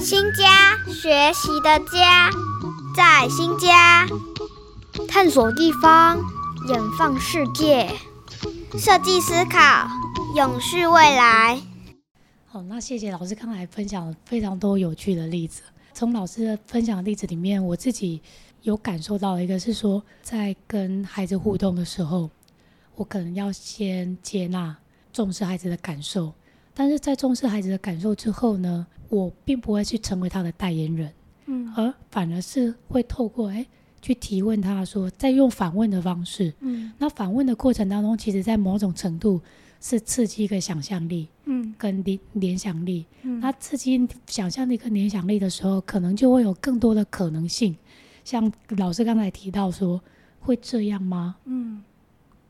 新家，学习的家，在新家探索地方，远放世界，设计思考，永续未来。好，那谢谢老师刚才分享了非常多有趣的例子。从老师的分享的例子里面，我自己有感受到一个是说，在跟孩子互动的时候，我可能要先接纳、重视孩子的感受。但是在重视孩子的感受之后呢，我并不会去成为他的代言人，嗯，而反而是会透过哎去提问他说，再用反问的方式，嗯，那反问的过程当中，其实在某种程度是刺激一个想象力，嗯，跟联联想力，嗯，那刺激想象力跟联想力的时候，可能就会有更多的可能性。像老师刚才提到说，会这样吗？嗯，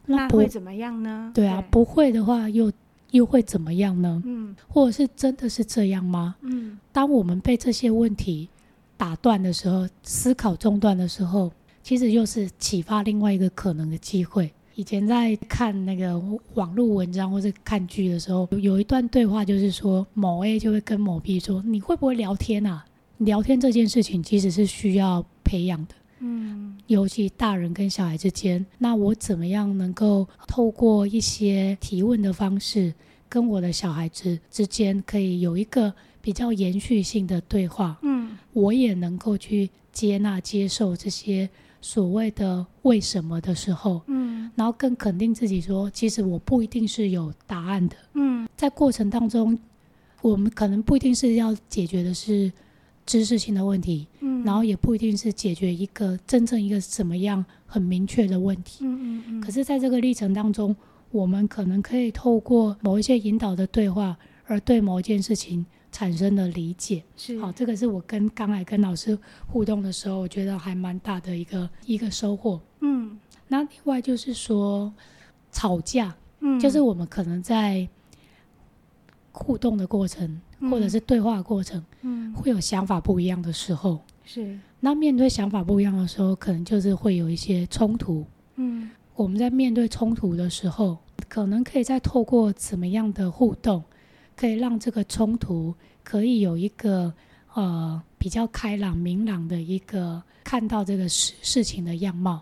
那会怎么样呢？对啊，不会的话又。又会怎么样呢？嗯，或者是真的是这样吗？嗯，当我们被这些问题打断的时候，思考中断的时候，其实又是启发另外一个可能的机会。以前在看那个网络文章或者看剧的时候，有一段对话就是说，某 A 就会跟某 B 说：“你会不会聊天啊？聊天这件事情其实是需要培养的。”嗯，尤其大人跟小孩之间，那我怎么样能够透过一些提问的方式，跟我的小孩子之间可以有一个比较延续性的对话？嗯，我也能够去接纳、接受这些所谓的为什么的时候，嗯，然后更肯定自己说，其实我不一定是有答案的。嗯，在过程当中，我们可能不一定是要解决的是。知识性的问题，嗯，然后也不一定是解决一个真正一个什么样很明确的问题，嗯嗯嗯。可是，在这个历程当中，我们可能可以透过某一些引导的对话，而对某一件事情产生的理解，是好。这个是我跟刚才跟老师互动的时候，我觉得还蛮大的一个一个收获。嗯，那另外就是说吵架，嗯，就是我们可能在互动的过程。或者是对话过程，嗯，会有想法不一样的时候，是。那面对想法不一样的时候，可能就是会有一些冲突，嗯。我们在面对冲突的时候，可能可以再透过怎么样的互动，可以让这个冲突可以有一个呃比较开朗、明朗的一个看到这个事事情的样貌。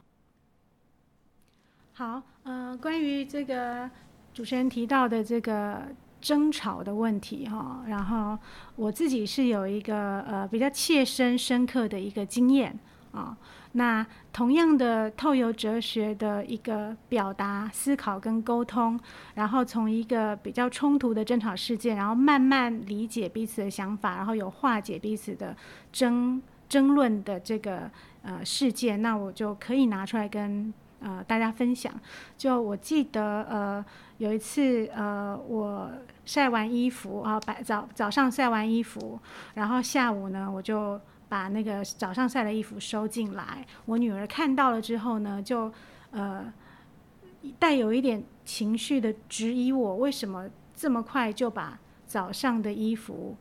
好，呃，关于这个主持人提到的这个。争吵的问题哈，然后我自己是有一个呃比较切身深刻的一个经验啊。那同样的透由哲学的一个表达、思考跟沟通，然后从一个比较冲突的争吵事件，然后慢慢理解彼此的想法，然后有化解彼此的争争论的这个呃事件，那我就可以拿出来跟呃大家分享。就我记得呃。有一次，呃，我晒完衣服啊，白早早上晒完衣服，然后下午呢，我就把那个早上晒的衣服收进来。我女儿看到了之后呢，就呃带有一点情绪的质疑我，为什么这么快就把早上的衣服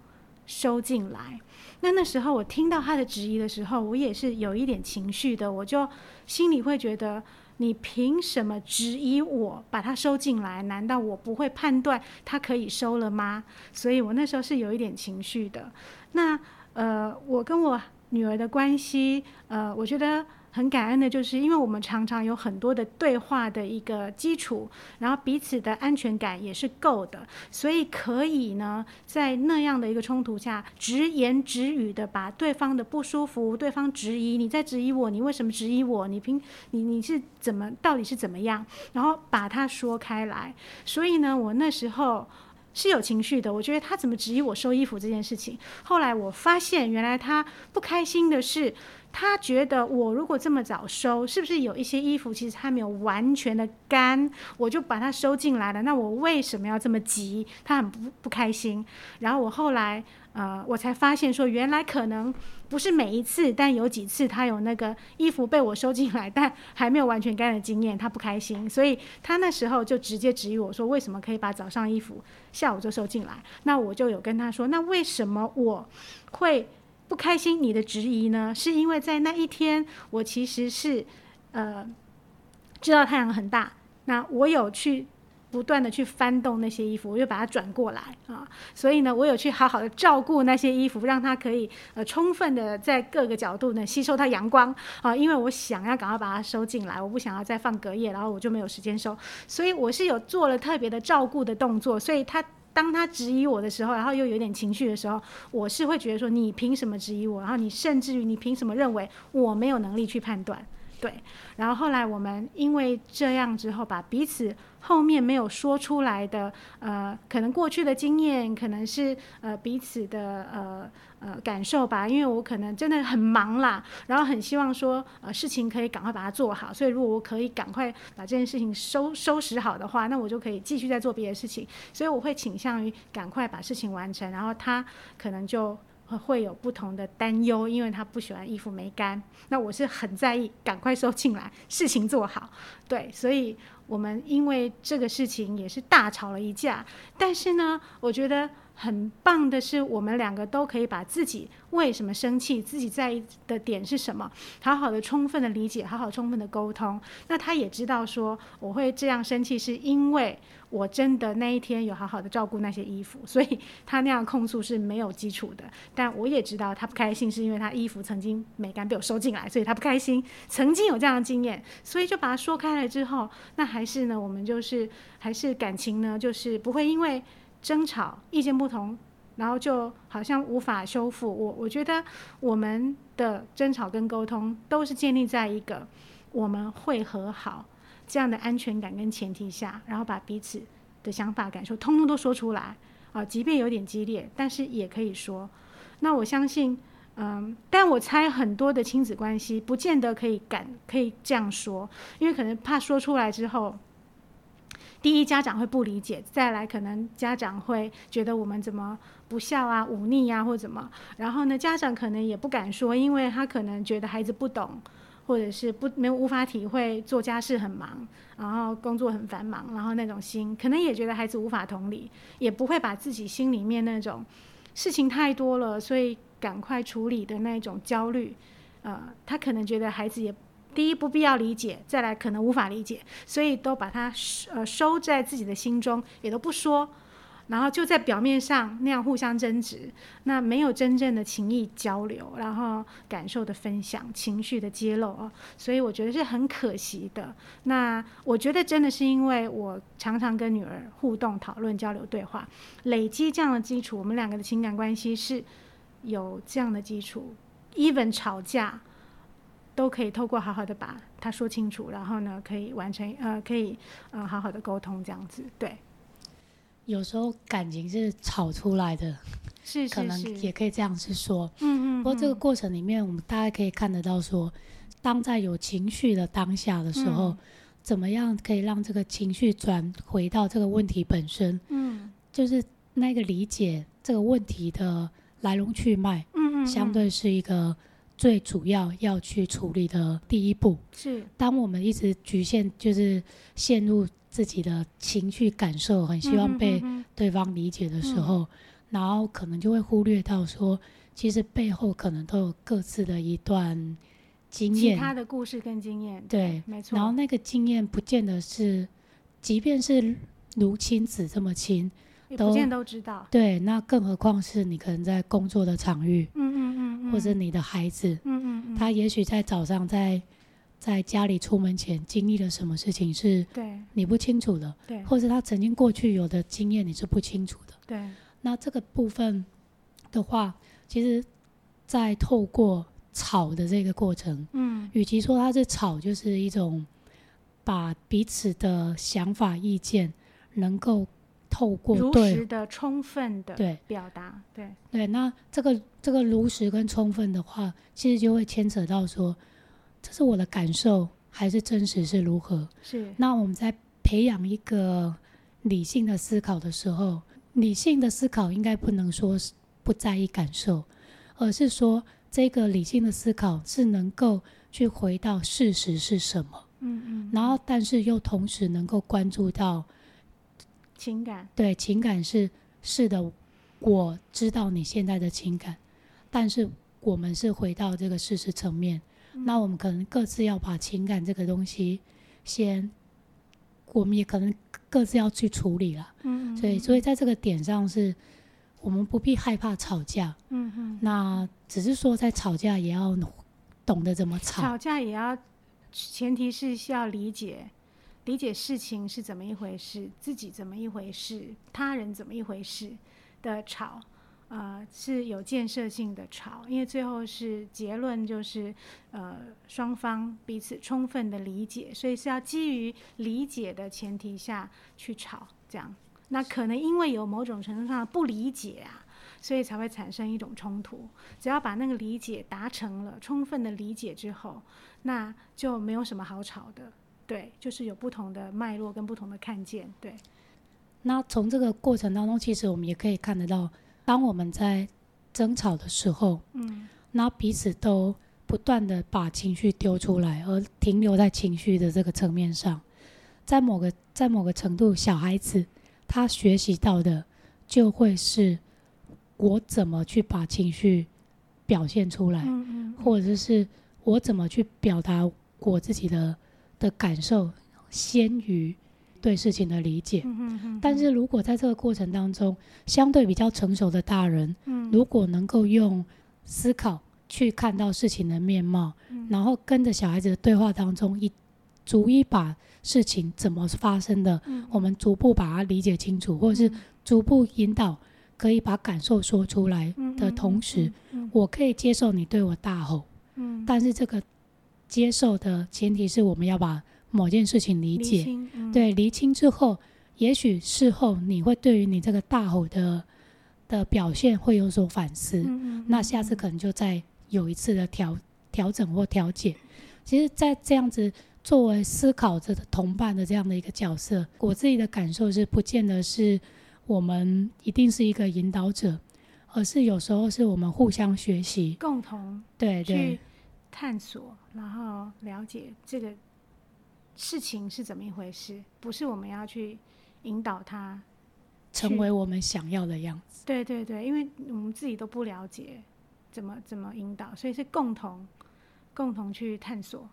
收进来？那那时候我听到她的质疑的时候，我也是有一点情绪的，我就心里会觉得。你凭什么质疑我把它收进来？难道我不会判断它可以收了吗？所以我那时候是有一点情绪的。那呃，我跟我女儿的关系，呃，我觉得。很感恩的就是，因为我们常常有很多的对话的一个基础，然后彼此的安全感也是够的，所以可以呢，在那样的一个冲突下，直言直语的把对方的不舒服、对方质疑你在质疑我，你为什么质疑我？你凭你你是怎么到底是怎么样？然后把它说开来。所以呢，我那时候是有情绪的，我觉得他怎么质疑我收衣服这件事情。后来我发现，原来他不开心的是。他觉得我如果这么早收，是不是有一些衣服其实还没有完全的干，我就把它收进来了？那我为什么要这么急？他很不不开心。然后我后来呃，我才发现说，原来可能不是每一次，但有几次他有那个衣服被我收进来，但还没有完全干的经验，他不开心，所以他那时候就直接质疑我说，为什么可以把早上衣服下午就收进来？那我就有跟他说，那为什么我会？不开心，你的质疑呢？是因为在那一天，我其实是，呃，知道太阳很大，那我有去不断的去翻动那些衣服，我就把它转过来啊。所以呢，我有去好好的照顾那些衣服，让它可以呃充分的在各个角度呢吸收它阳光啊。因为我想要赶快把它收进来，我不想要再放隔夜，然后我就没有时间收。所以我是有做了特别的照顾的动作。所以他当他质疑我的时候，然后又有点情绪的时候，我是会觉得说你凭什么质疑我？然后你甚至于你凭什么认为我没有能力去判断？对。然后后来我们因为这样之后，把彼此。后面没有说出来的，呃，可能过去的经验，可能是呃彼此的呃呃感受吧。因为我可能真的很忙啦，然后很希望说呃事情可以赶快把它做好。所以如果我可以赶快把这件事情收收拾好的话，那我就可以继续再做别的事情。所以我会倾向于赶快把事情完成，然后他可能就。会有不同的担忧，因为他不喜欢衣服没干。那我是很在意，赶快收进来，事情做好。对，所以我们因为这个事情也是大吵了一架。但是呢，我觉得。很棒的是，我们两个都可以把自己为什么生气，自己在意的点是什么，好好的、充分的理解，好好充分的沟通。那他也知道说，我会这样生气，是因为我真的那一天有好好的照顾那些衣服，所以他那样控诉是没有基础的。但我也知道他不开心，是因为他衣服曾经没干被我收进来，所以他不开心。曾经有这样的经验，所以就把它说开了之后，那还是呢，我们就是还是感情呢，就是不会因为。争吵、意见不同，然后就好像无法修复。我我觉得我们的争吵跟沟通都是建立在一个我们会和好这样的安全感跟前提下，然后把彼此的想法、感受通通都说出来啊，即便有点激烈，但是也可以说。那我相信，嗯，但我猜很多的亲子关系不见得可以敢可以这样说，因为可能怕说出来之后。第一，家长会不理解；再来，可能家长会觉得我们怎么不孝啊、忤逆呀，或怎么。然后呢，家长可能也不敢说，因为他可能觉得孩子不懂，或者是不没无法体会做家事很忙，然后工作很繁忙，然后那种心，可能也觉得孩子无法同理，也不会把自己心里面那种事情太多了，所以赶快处理的那种焦虑，呃，他可能觉得孩子也。第一不必要理解，再来可能无法理解，所以都把它呃收在自己的心中，也都不说，然后就在表面上那样互相争执，那没有真正的情谊交流，然后感受的分享、情绪的揭露啊，所以我觉得是很可惜的。那我觉得真的是因为我常常跟女儿互动、讨论、交流、对话，累积这样的基础，我们两个的情感关系是有这样的基础，even 吵架。都可以透过好好的把它说清楚，然后呢，可以完成呃，可以呃，好好的沟通这样子。对，有时候感情是吵出来的，是可能也可以这样子说。嗯嗯。不过这个过程里面，我们大概可以看得到，说当在有情绪的当下的时候，怎么样可以让这个情绪转回到这个问题本身？嗯，就是那个理解这个问题的来龙去脉。嗯嗯。相对是一个。最主要要去处理的第一步。是，当我们一直局限，就是陷入自己的情绪感受，很希望被对方理解的时候，然后可能就会忽略到说，其实背后可能都有各自的一段经验，他的故事跟经验，对，没错。然后那个经验不见得是，即便是如亲子这么亲。不见都知道，对，那更何况是你可能在工作的场域，嗯嗯嗯，或者你的孩子，嗯嗯嗯，他也许在早上在在家里出门前经历了什么事情是，对，你不清楚的，对，或者他曾经过去有的经验你是不清楚的，对，那这个部分的话，其实，在透过吵的这个过程，嗯，与其说它是吵，就是一种把彼此的想法意见能够。透过如实的、充分的对表达，对对，那这个这个如实跟充分的话，其实就会牵扯到说，这是我的感受还是真实是如何？是。那我们在培养一个理性的思考的时候，理性的思考应该不能说是不在意感受，而是说这个理性的思考是能够去回到事实是什么，嗯嗯，然后但是又同时能够关注到。情感对情感是是的，我知道你现在的情感，但是我们是回到这个事实层面，那我们可能各自要把情感这个东西先，我们也可能各自要去处理了。嗯嗯。所以，所以在这个点上是，我们不必害怕吵架。嗯嗯。那只是说，在吵架也要懂得怎么吵。吵架也要，前提是需要理解，理解事情是怎么一回事，自己怎么一回事，他人怎么一回事的吵。呃，是有建设性的吵，因为最后是结论，就是呃双方彼此充分的理解，所以是要基于理解的前提下去吵，这样。那可能因为有某种程度上的不理解啊，所以才会产生一种冲突。只要把那个理解达成了，充分的理解之后，那就没有什么好吵的。对，就是有不同的脉络跟不同的看见。对。那从这个过程当中，其实我们也可以看得到。当我们在争吵的时候，嗯，那彼此都不断的把情绪丢出来，而停留在情绪的这个层面上，在某个在某个程度，小孩子他学习到的就会是我怎么去把情绪表现出来，嗯嗯，或者是我怎么去表达我自己的的感受，先于。对事情的理解，但是如果在这个过程当中，相对比较成熟的大人，如果能够用思考去看到事情的面貌，然后跟着小孩子的对话当中，一逐一把事情怎么发生的，我们逐步把它理解清楚，或者是逐步引导，可以把感受说出来的同时，我可以接受你对我大吼，但是这个接受的前提是我们要把。某件事情理解，对厘清之后，也许事后你会对于你这个大吼的的表现会有所反思，那下次可能就再有一次的调调整或调解。其实，在这样子作为思考者的同伴的这样的一个角色，我自己的感受是，不见得是我们一定是一个引导者，而是有时候是我们互相学习，共同对。去探索，然后了解这个。事情是怎么一回事？不是我们要去引导他成为我们想要的样子。对对对，因为我们自己都不了解怎么怎么引导，所以是共同共同去探索，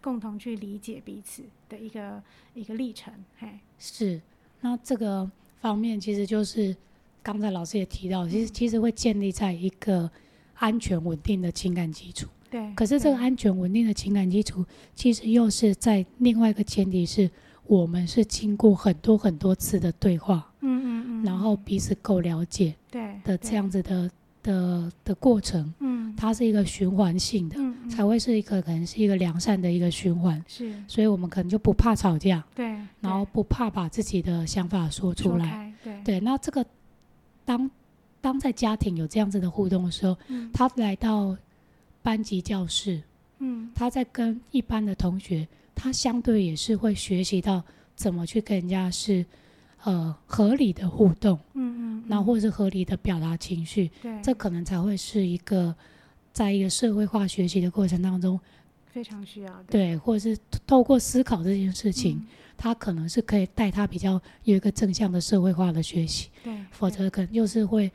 共同去理解彼此的一个一个历程。嘿，是。那这个方面其实就是刚才老师也提到，其实其实会建立在一个安全稳定的情感基础。对，可是这个安全稳定的情感基础，其实又是在另外一个前提是，我们是经过很多很多次的对话，嗯嗯嗯，然后彼此够了解，对的这样子的的的过程，嗯，它是一个循环性的，才会是一个可能是一个良善的一个循环，是，所以我们可能就不怕吵架，对，然后不怕把自己的想法说出来，对。对，那这个当当在家庭有这样子的互动的时候，他来到。班级教室，嗯，他在跟一般的同学，他相对也是会学习到怎么去跟人家是，呃，合理的互动，嗯嗯，那或者是合理的表达情绪，对，这可能才会是一个，在一个社会化学习的过程当中，非常需要的，对，或者是透过思考这件事情，他可能是可以带他比较有一个正向的社会化的学习，对，否则可能就是会。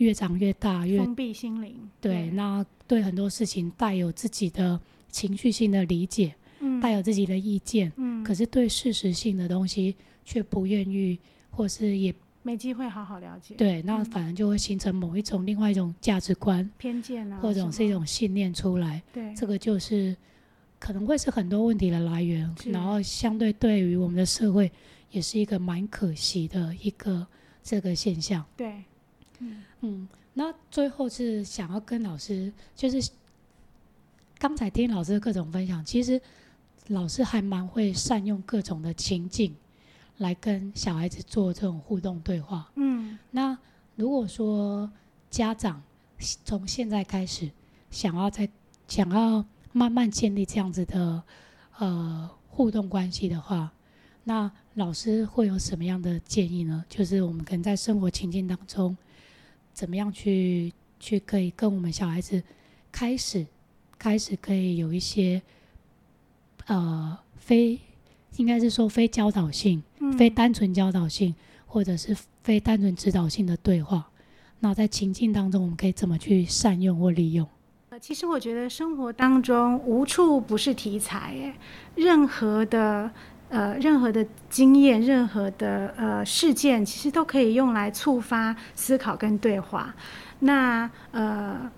越长越大，越封闭心灵。对，那对很多事情带有自己的情绪性的理解，嗯，带有自己的意见，嗯，可是对事实性的东西却不愿意，或是也没机会好好了解。对，那反而就会形成某一种另外一种价值观、偏见啊，或者是一种信念出来。对，这个就是可能会是很多问题的来源，然后相对对于我们的社会也是一个蛮可惜的一个这个现象。对。嗯嗯，那最后是想要跟老师，就是刚才听老师的各种分享，其实老师还蛮会善用各种的情境来跟小孩子做这种互动对话。嗯，那如果说家长从现在开始想要在想要慢慢建立这样子的呃互动关系的话，那老师会有什么样的建议呢？就是我们可能在生活情境当中。怎么样去去可以跟我们小孩子开始开始可以有一些呃非应该是说非教导性、非单纯教导性，或者是非单纯指导性的对话。那在情境当中，我们可以怎么去善用或利用？呃，其实我觉得生活当中无处不是题材，任何的呃，任何的经验、任何的呃事件，其实都可以用来触发思考跟对话。那呃，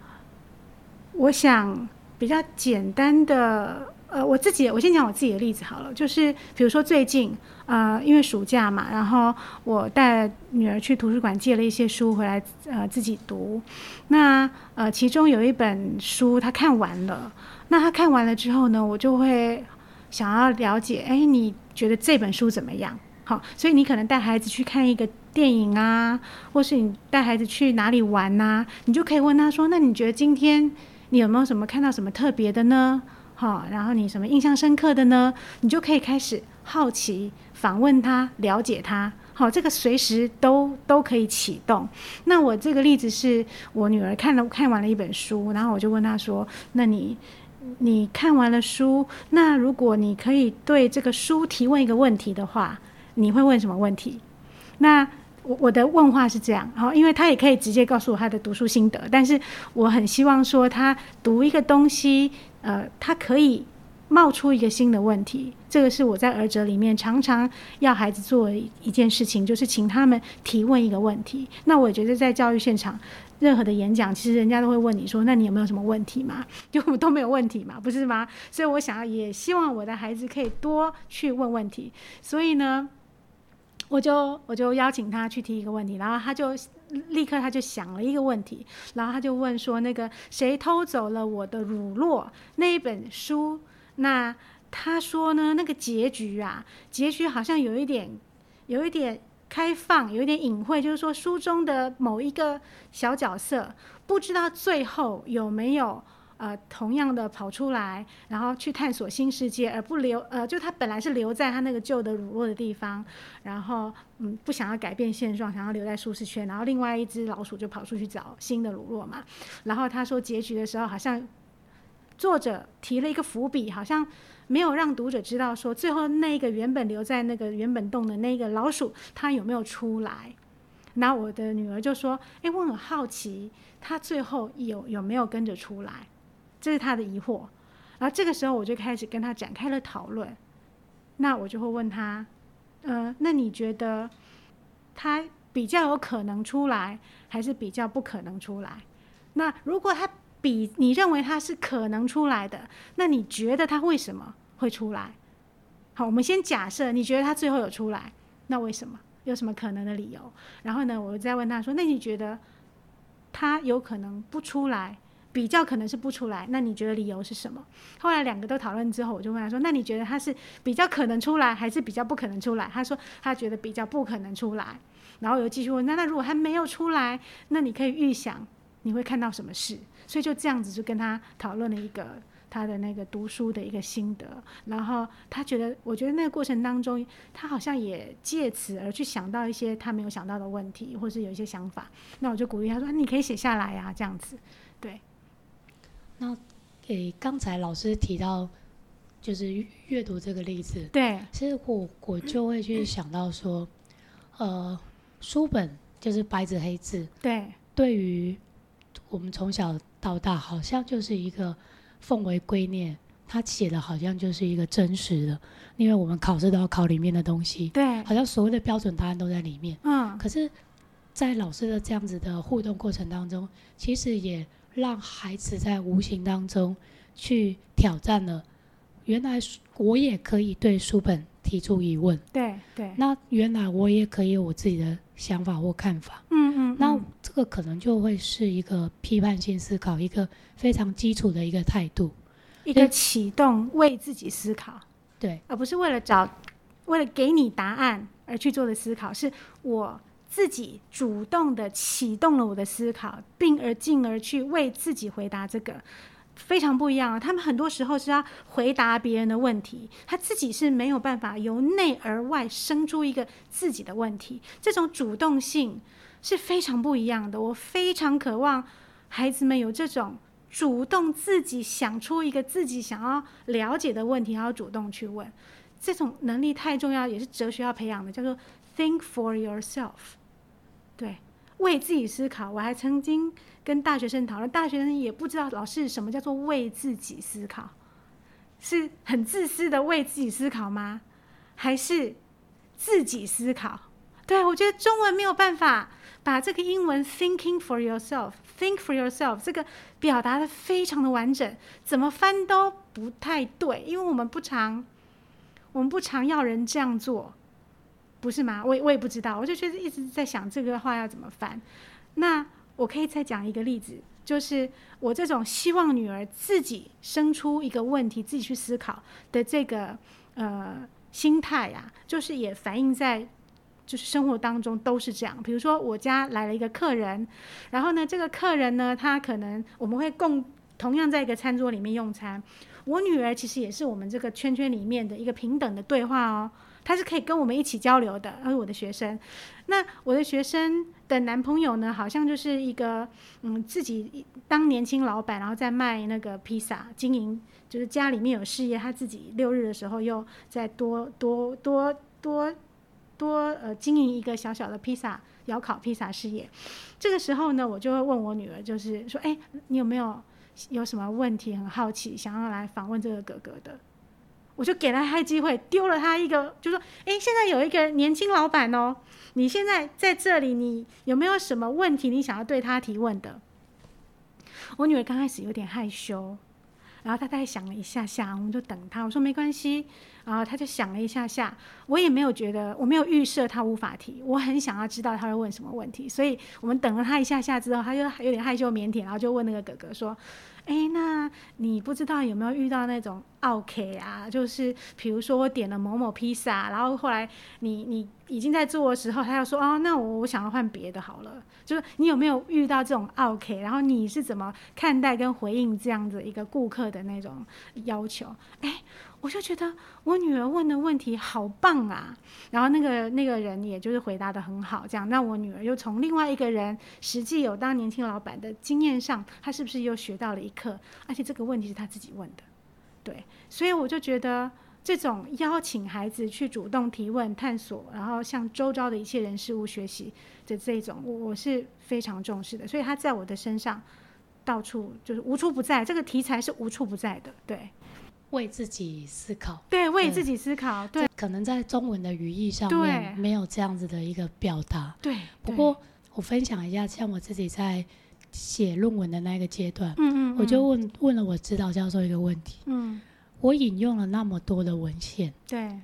我想比较简单的，呃，我自己我先讲我自己的例子好了，就是比如说最近呃，因为暑假嘛，然后我带女儿去图书馆借了一些书回来，呃，自己读。那呃，其中有一本书她看完了，那她看完了之后呢，我就会。想要了解，哎，你觉得这本书怎么样？好，所以你可能带孩子去看一个电影啊，或是你带孩子去哪里玩呐，你就可以问他说：“那你觉得今天你有没有什么看到什么特别的呢？好，然后你什么印象深刻的呢？你就可以开始好奇访问他，了解他。好，这个随时都都可以启动。那我这个例子是我女儿看了看完了一本书，然后我就问她说：那你？你看完了书，那如果你可以对这个书提问一个问题的话，你会问什么问题？那我我的问话是这样，好，因为他也可以直接告诉我他的读书心得，但是我很希望说他读一个东西，呃，他可以冒出一个新的问题。这个是我在儿哲里面常常要孩子做一件事情，就是请他们提问一个问题。那我觉得在教育现场。任何的演讲，其实人家都会问你说：“那你有没有什么问题嘛？” 就我们都没有问题嘛，不是吗？所以我想要也希望我的孩子可以多去问问题。所以呢，我就我就邀请他去提一个问题，然后他就立刻他就想了一个问题，然后他就问说：“那个谁偷走了我的乳酪那一本书？”那他说呢，那个结局啊，结局好像有一点，有一点。开放有一点隐晦，就是说书中的某一个小角色，不知道最后有没有呃同样的跑出来，然后去探索新世界，而不留呃，就他本来是留在他那个旧的乳酪的地方，然后嗯不想要改变现状，想要留在舒适圈，然后另外一只老鼠就跑出去找新的乳酪嘛，然后他说结局的时候，好像作者提了一个伏笔，好像。没有让读者知道说，最后那个原本留在那个原本洞的那个老鼠，它有没有出来？那我的女儿就说：“哎，我很好奇，它最后有有没有跟着出来？”这是她的疑惑。然后这个时候我就开始跟她展开了讨论。那我就会问她：“呃，那你觉得它比较有可能出来，还是比较不可能出来？那如果它比你认为它是可能出来的，那你觉得它为什么？”会出来，好，我们先假设你觉得他最后有出来，那为什么？有什么可能的理由？然后呢，我再问他说：“那你觉得他有可能不出来？比较可能是不出来，那你觉得理由是什么？”后来两个都讨论之后，我就问他说：“那你觉得他是比较可能出来，还是比较不可能出来？”他说他觉得比较不可能出来。然后又继续问：“那那如果还没有出来，那你可以预想你会看到什么事？”所以就这样子就跟他讨论了一个。他的那个读书的一个心得，然后他觉得，我觉得那个过程当中，他好像也借此而去想到一些他没有想到的问题，或是有一些想法。那我就鼓励他说：“你可以写下来呀，这样子。”对。那给刚才老师提到，就是阅读这个例子，对，其实我我就会去想到说，呃，书本就是白纸黑字，对，对于我们从小到大，好像就是一个。奉为圭臬，他写的好像就是一个真实的，因为我们考试都要考里面的东西，对，好像所谓的标准答案都在里面。嗯，可是，在老师的这样子的互动过程当中，其实也让孩子在无形当中去挑战了，原来我也可以对书本提出疑问，对对，那原来我也可以有我自己的想法或看法，嗯嗯，那这个可能就会是一个批判性思考，一个。非常基础的一个态度，一个启动为自己思考，对，而不是为了找，为了给你答案而去做的思考，是我自己主动的启动了我的思考，并而进而去为自己回答这个，非常不一样啊！他们很多时候是要回答别人的问题，他自己是没有办法由内而外生出一个自己的问题，这种主动性是非常不一样的。我非常渴望孩子们有这种。主动自己想出一个自己想要了解的问题，然后主动去问，这种能力太重要，也是哲学要培养的，叫做 think for yourself。对，为自己思考。我还曾经跟大学生讨论，大学生也不知道老师什么叫做为自己思考，是很自私的为自己思考吗？还是自己思考？对我觉得中文没有办法把这个英文 thinking for yourself，think for yourself 这个表达的非常的完整，怎么翻都不太对，因为我们不常，我们不常要人这样做，不是吗？我我也不知道，我就觉得一直在想这个话要怎么翻。那我可以再讲一个例子，就是我这种希望女儿自己生出一个问题，自己去思考的这个呃心态呀，就是也反映在就是生活当中都是这样。比如说我家来了一个客人，然后呢，这个客人呢，他可能我们会共同样在一个餐桌里面用餐，我女儿其实也是我们这个圈圈里面的一个平等的对话哦。他是可以跟我们一起交流的，而我的学生，那我的学生的男朋友呢，好像就是一个嗯，自己当年轻老板，然后在卖那个披萨，经营就是家里面有事业，他自己六日的时候又再多多多多多呃经营一个小小的披萨窑烤披萨事业。这个时候呢，我就会问我女儿，就是说，哎，你有没有有什么问题很好奇，想要来访问这个哥哥的？我就给了他机会，丢了他一个，就说：“哎，现在有一个年轻老板哦，你现在在这里，你有没有什么问题你想要对他提问的？”我女儿刚开始有点害羞，然后她大概想了一下下，我们就等她。我说：“没关系。”然后她就想了一下下，我也没有觉得，我没有预设她无法提，我很想要知道她会问什么问题，所以我们等了她一下下之后，她就有点害羞腼腆，然后就问那个哥哥说。哎，那你不知道有没有遇到那种 OK 啊？就是比如说我点了某某披萨，然后后来你你已经在做的时候，他又说哦，那我我想要换别的好了。就是你有没有遇到这种 OK？然后你是怎么看待跟回应这样子一个顾客的那种要求？哎。我就觉得我女儿问的问题好棒啊，然后那个那个人也就是回答的很好，这样，那我女儿又从另外一个人实际有当年轻老板的经验上，她是不是又学到了一课？而且这个问题是她自己问的，对，所以我就觉得这种邀请孩子去主动提问、探索，然后向周遭的一切人事物学习的这种，我我是非常重视的，所以他在我的身上到处就是无处不在，这个题材是无处不在的，对。为自己思考，对，为自己思考，对，可能在中文的语义上面没有这样子的一个表达，对。不过我分享一下，像我自己在写论文的那个阶段，嗯嗯，我就问问了我指导教授一个问题，嗯，我引用了那么多的文献，对，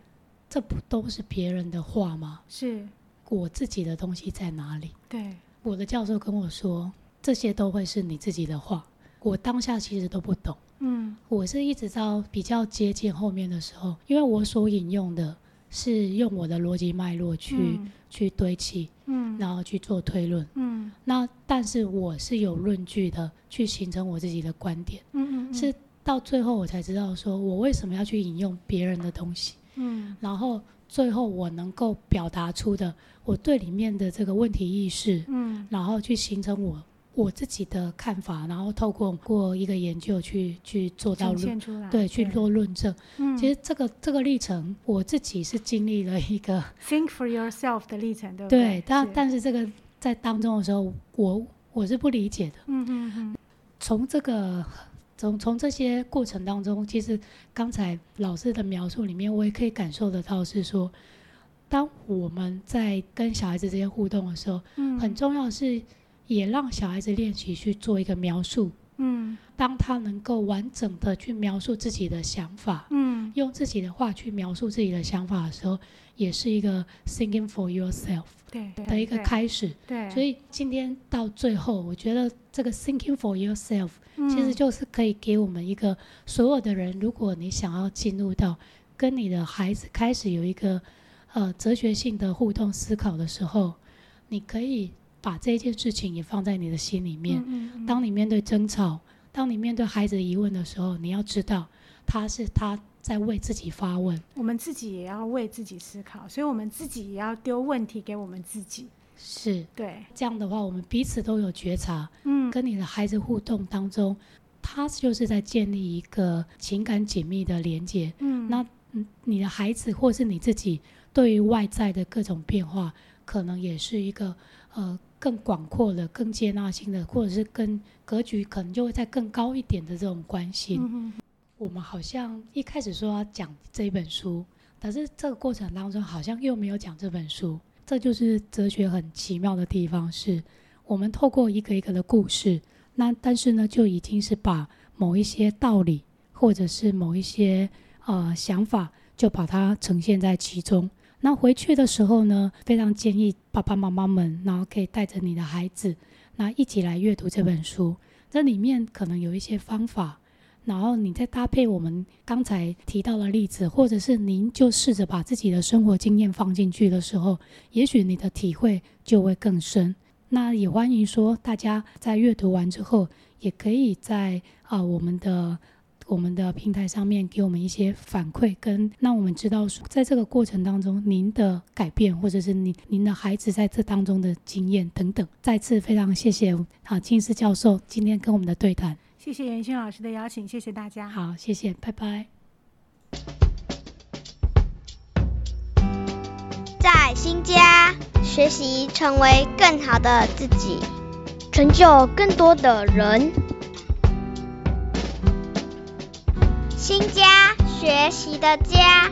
这不都是别人的话吗？是，我自己的东西在哪里？对，我的教授跟我说，这些都会是你自己的话，我当下其实都不懂。嗯，我是一直到比较接近后面的时候，因为我所引用的是用我的逻辑脉络去去堆砌，嗯，然后去做推论，嗯，那但是我是有论据的，去形成我自己的观点，嗯嗯，是到最后我才知道说我为什么要去引用别人的东西，嗯，然后最后我能够表达出的我对里面的这个问题意识，嗯，然后去形成我。我自己的看法，然后透过过一个研究去去做到论，对，去做论证。嗯，其实这个这个历程，我自己是经历了一个 think for yourself 的历程，对不对？对，但但是这个在当中的时候，我我是不理解的。嗯嗯嗯。从这个从从这些过程当中，其实刚才老师的描述里面，我也可以感受得到，是说，当我们在跟小孩子之间互动的时候，嗯，很重要是。也让小孩子练习去做一个描述，嗯，当他能够完整的去描述自己的想法，嗯，用自己的话去描述自己的想法的时候，也是一个 thinking for yourself 对的一个开始，对。所以今天到最后，我觉得这个 thinking for yourself 其实就是可以给我们一个所有的人，如果你想要进入到跟你的孩子开始有一个呃哲学性的互动思考的时候，你可以。把这件事情也放在你的心里面。当你面对争吵，当你面对孩子的疑问的时候，你要知道，他是他在为自己发问。我们自己也要为自己思考，所以我们自己也要丢问题给我们自己。是对这样的话，我们彼此都有觉察。嗯，跟你的孩子互动当中，他就是在建立一个情感紧密的连接。嗯，那你的孩子或是你自己，对于外在的各种变化，可能也是一个呃。更广阔的、更接纳性的，或者是跟格局可能就会再更高一点的这种关系。我们好像一开始说要讲这一本书，但是这个过程当中好像又没有讲这本书，这就是哲学很奇妙的地方，是我们透过一个一个的故事，那但是呢，就已经是把某一些道理或者是某一些呃想法，就把它呈现在其中。那回去的时候呢，非常建议爸爸妈妈们，然后可以带着你的孩子，那一起来阅读这本书。这里面可能有一些方法，然后你再搭配我们刚才提到的例子，或者是您就试着把自己的生活经验放进去的时候，也许你的体会就会更深。那也欢迎说大家在阅读完之后，也可以在啊我们的。我们的平台上面给我们一些反馈，跟让我们知道说，在这个过程当中，您的改变，或者是您您的孩子在这当中的经验等等。再次非常谢谢好金思教授今天跟我们的对谈。谢谢袁轩老师的邀请，谢谢大家。好，谢谢，拜拜。在新家学习，成为更好的自己，成就更多的人。新家，学习的家。